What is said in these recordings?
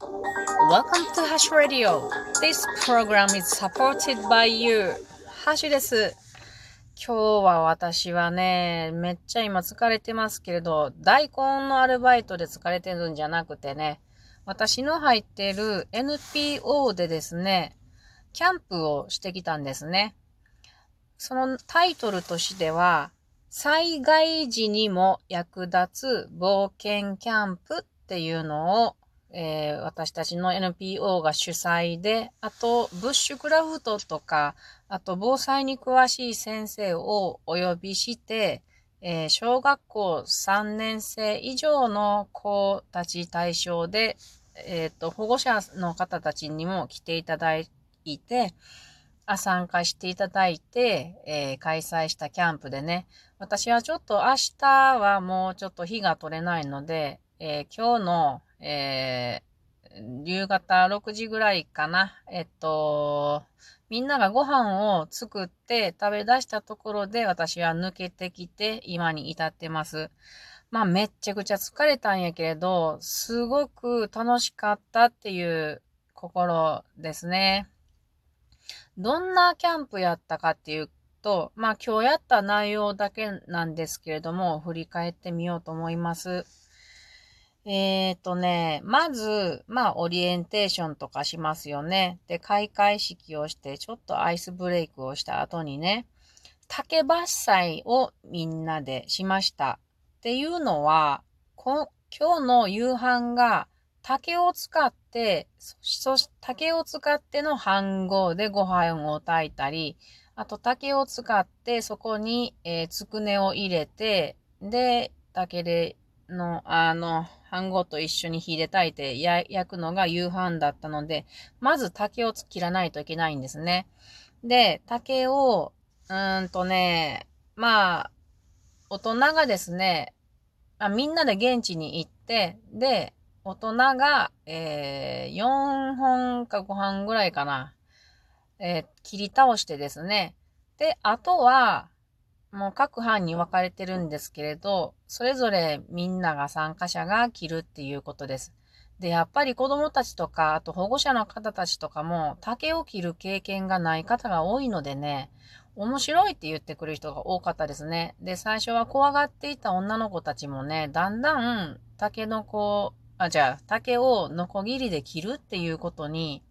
Welcome to Hash Radio. This program is supported by you. ハッシュです。今日は私はね、めっちゃ今疲れてますけれど、大根のアルバイトで疲れてるんじゃなくてね、私の入ってる NPO でですね、キャンプをしてきたんですね。そのタイトルとしては、災害時にも役立つ冒険キャンプっていうのを、えー、私たちの NPO が主催で、あと、ブッシュクラフトとか、あと、防災に詳しい先生をお呼びして、えー、小学校3年生以上の子たち対象で、えっ、ー、と、保護者の方たちにも来ていただいて、あ参加していただいて、えー、開催したキャンプでね、私はちょっと明日はもうちょっと日が取れないので、え、今日の、えー、夕方6時ぐらいかな、えっと、みんながご飯を作って食べ出したところで私は抜けてきて今に至ってます。まあめっちゃくちゃ疲れたんやけれど、すごく楽しかったっていう心ですね。どんなキャンプやったかっていうと、まあ今日やった内容だけなんですけれども、振り返ってみようと思います。えっ、ー、とね、まず、まあ、オリエンテーションとかしますよね。で、開会式をして、ちょっとアイスブレイクをした後にね、竹伐採をみんなでしました。っていうのは、今日の夕飯が竹を使って、そし竹を使っての飯盒でご飯を炊いたり、あと竹を使ってそこに、えー、つくねを入れて、で、竹での、あの、飯盒と一緒に火で炊いて焼くのが夕飯だったので、まず竹を切らないといけないんですね。で、竹を、うーんとね、まあ、大人がですね、あみんなで現地に行って、で、大人が、えー、4本か5本ぐらいかな、えー、切り倒してですね。で、あとは、もう各班に分かれてるんですけれど、それぞれみんなが参加者が切るっていうことです。で、やっぱり子供たちとか、あと保護者の方たちとかも、竹を切る経験がない方が多いのでね、面白いって言ってくる人が多かったですね。で、最初は怖がっていた女の子たちもね、だんだん竹の子あ、じゃあ、竹をノコギリで切るっていうことに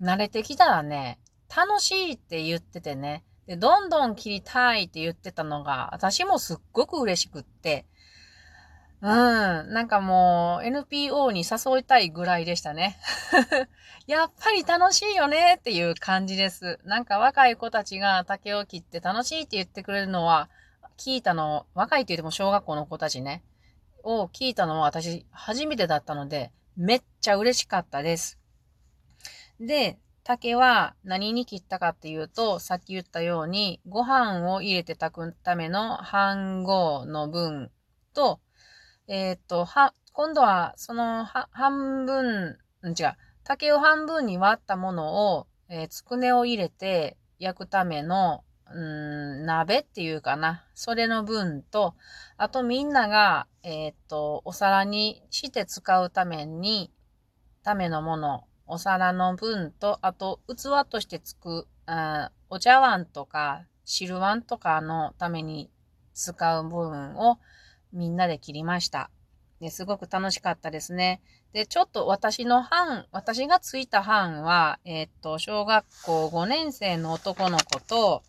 慣れてきたらね、楽しいって言っててね、で、どんどん切りたいって言ってたのが、私もすっごく嬉しくって、うん、なんかもう NPO に誘いたいぐらいでしたね。やっぱり楽しいよねっていう感じです。なんか若い子たちが竹を切って楽しいって言ってくれるのは、聞いたの、若いって言っても小学校の子たちね。を聞いたのは私初めてだったので、めっちゃ嬉しかったです。で、竹は何に切ったかっていうと、さっき言ったように、ご飯を入れて炊くための飯盒の分と、えっ、と、は、今度はそのは半分、違う、竹を半分に割ったものを、えー、つくねを入れて焼くためのうん、鍋っていうかな。それの分と、あとみんなが、えっ、と、お皿にして使うために、ためのもの、お皿の分と、あと器としてつく、あお茶碗とか汁碗とかのために使う部分をみんなで切りました。ですごく楽しかったですね。で、ちょっと私の班、私がついた班は、えっ、と、小学校5年生の男の子と、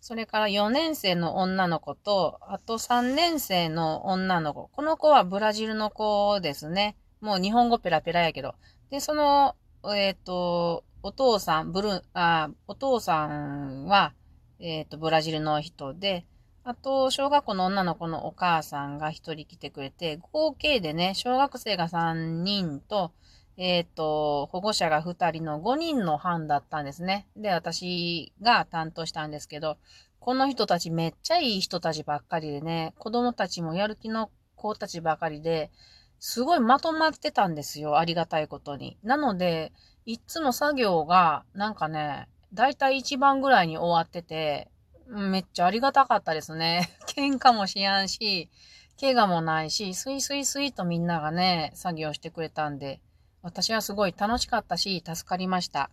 それから4年生の女の子と、あと3年生の女の子。この子はブラジルの子ですね。もう日本語ペラペラやけど。で、その、えっ、ー、と、お父さん、ブルあ、お父さんは、えっ、ー、と、ブラジルの人で、あと、小学校の女の子のお母さんが一人来てくれて、合計でね、小学生が3人と、えっ、ー、と、保護者が2人の5人の班だったんですね。で、私が担当したんですけど、この人たちめっちゃいい人たちばっかりでね、子供たちもやる気の子たちばかりで、すごいまとまってたんですよ。ありがたいことに。なので、いつも作業が、なんかね、だいたい一番ぐらいに終わってて、めっちゃありがたかったですね。喧嘩もしやんし、怪我もないし、スイスイスイとみんながね、作業してくれたんで、私はすごい楽しかったし、助かりました。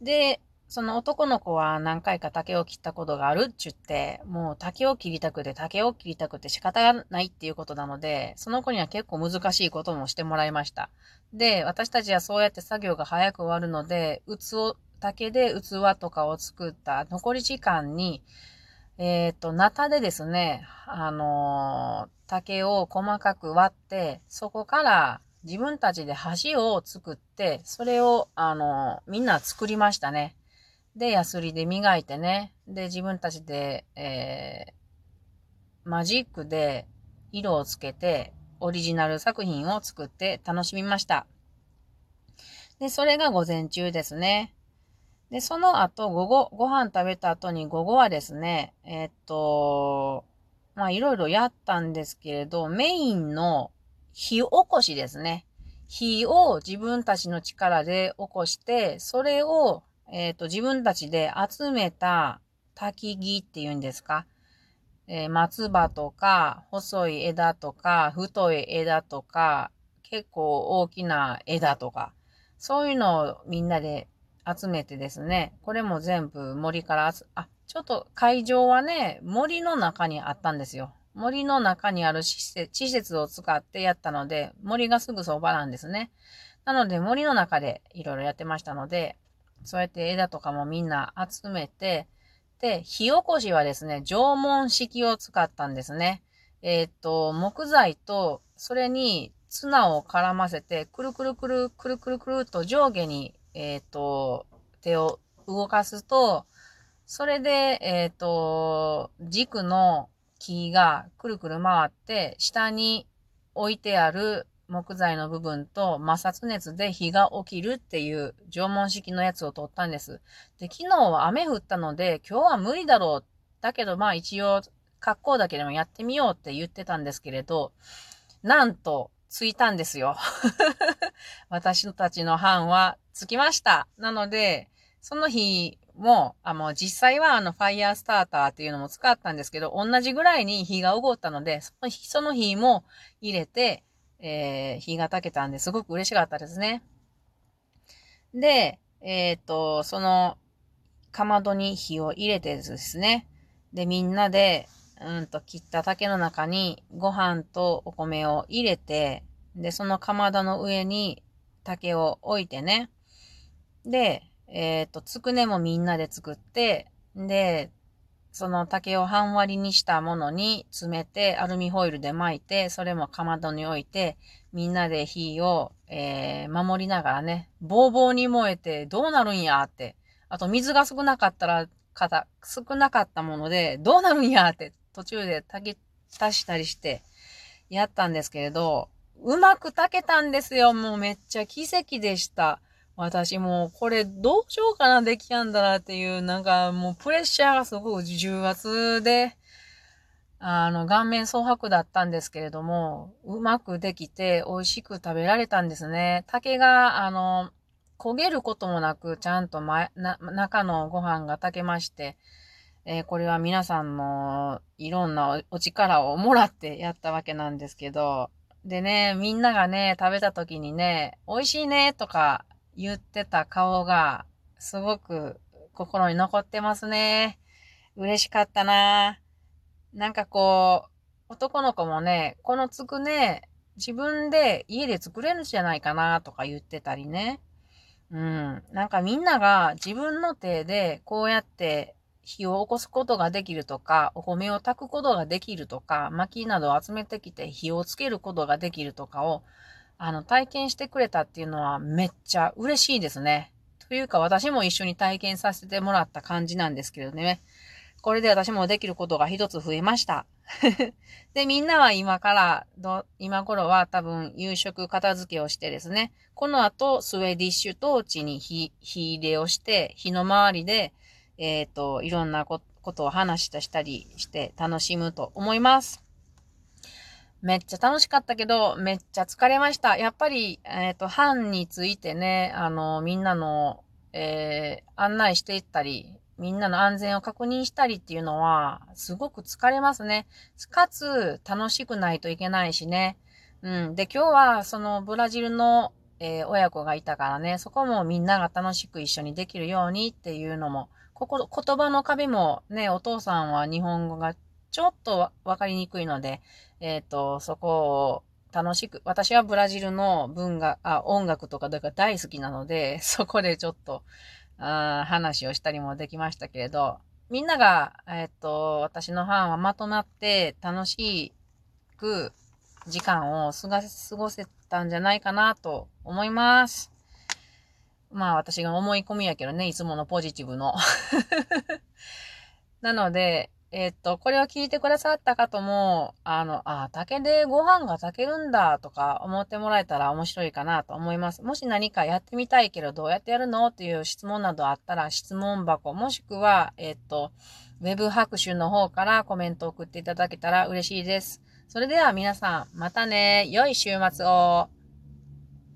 で、その男の子は何回か竹を切ったことがあるって言って、もう竹を切りたくて竹を切りたくて仕方がないっていうことなので、その子には結構難しいこともしてもらいました。で、私たちはそうやって作業が早く終わるので、器、竹で器とかを作った残り時間に、えっ、ー、と、ナタでですね、あのー、竹を細かく割って、そこから自分たちで箸を作って、それを、あのー、みんな作りましたね。で、ヤスリで磨いてね。で、自分たちで、えー、マジックで色をつけて、オリジナル作品を作って楽しみました。で、それが午前中ですね。で、その後、午後、ご飯食べた後に午後はですね、えー、っと、まあ、いろいろやったんですけれど、メインの火起こしですね。火を自分たちの力で起こして、それをえっ、ー、と、自分たちで集めた焚き木っていうんですか、えー、松葉とか、細い枝とか、太い枝とか、結構大きな枝とか、そういうのをみんなで集めてですね、これも全部森からあ、ちょっと会場はね、森の中にあったんですよ。森の中にある施設施設を使ってやったので、森がすぐそばなんですね。なので森の中でいろいろやってましたので、そうやって枝とかもみんな集めて、で、火起こしはですね、縄文式を使ったんですね。えっ、と、木材と、それに綱を絡ませて、くるくるくる、くるくるくると上下に、えっ、と、手を動かすと、それで、えっ、と、軸の木がくるくる回って、下に置いてある木材の部分と摩擦熱で火が起きるっていう縄文式のやつを取ったんです。で、昨日は雨降ったので、今日は無理だろう。だけどまあ一応、格好だけでもやってみようって言ってたんですけれど、なんと、ついたんですよ。私たちの班はつきました。なので、その日も、あの、実際はあの、ファイヤースターターっていうのも使ったんですけど、同じぐらいに火が動ったので、その日、その日も入れて、えー、日が炊けたんですごく嬉しかったですね。で、えっ、ー、と、その、かまどに火を入れてですね。で、みんなで、うんと切った竹の中にご飯とお米を入れて、で、そのかまどの上に竹を置いてね。で、えっ、ー、と、つくねもみんなで作って、で、その竹を半割りにしたものに詰めて、アルミホイルで巻いて、それもかまどに置いて、みんなで火を、えー、守りながらね、ぼうぼうに燃えてどうなるんやって。あと水が少なかったら、かた、少なかったもので、どうなるんやって途中で炊き足したりしてやったんですけれど、うまく炊けたんですよ。もうめっちゃ奇跡でした。私もうこれどうしようかな、できやんだなっていう、なんかもうプレッシャーがすごく重圧で、あの、顔面蒼白だったんですけれども、うまくできて美味しく食べられたんですね。竹が、あの、焦げることもなく、ちゃんと前、な、中のご飯が炊けまして、えー、これは皆さんのいろんなお力をもらってやったわけなんですけど、でね、みんながね、食べた時にね、美味しいねとか言ってた顔が、すごく心に残ってますね。嬉しかったななんかこう、男の子もね、このつくね、自分で家で作れるんじゃないかなとか言ってたりね。うん。なんかみんなが自分の手でこうやって火を起こすことができるとか、お米を炊くことができるとか、薪などを集めてきて火をつけることができるとかをあの、体験してくれたっていうのはめっちゃ嬉しいですね。というか私も一緒に体験させてもらった感じなんですけどね。これで私もできることが一つ増えました。で、みんなは今からど、今頃は多分夕食片付けをしてですね、この後スウェディッシュトーチに火、火入れをして、火の周りで、えっ、ー、と、いろんなことを話したしたりして楽しむと思います。めっちゃ楽しかったけど、めっちゃ疲れました。やっぱり、えっ、ー、と、班についてね、あの、みんなの、えー、案内していったり、みんなの安全を確認したりっていうのは、すごく疲れますね。かつ、楽しくないといけないしね。うん。で、今日はそのブラジルの、えー、親子がいたからね、そこもみんなが楽しく一緒にできるようにっていうのも、ここ、言葉の壁もね、お父さんは日本語がちょっとわかりにくいので、えっ、ー、と、そこを楽しく、私はブラジルの文学、あ、音楽とかだから大好きなので、そこでちょっと、あ話をしたりもできましたけれど、みんなが、えっ、ー、と、私のファンはまとまって楽しく時間を過ごせたんじゃないかなと思います。まあ私が思い込みやけどね、いつものポジティブの。なので、えっと、これを聞いてくださった方も、あの、あ、竹でご飯が炊けるんだとか思ってもらえたら面白いかなと思います。もし何かやってみたいけどどうやってやるのっていう質問などあったら質問箱、もしくは、えっと、ウェブ拍手の方からコメントを送っていただけたら嬉しいです。それでは皆さん、またね、良い週末を。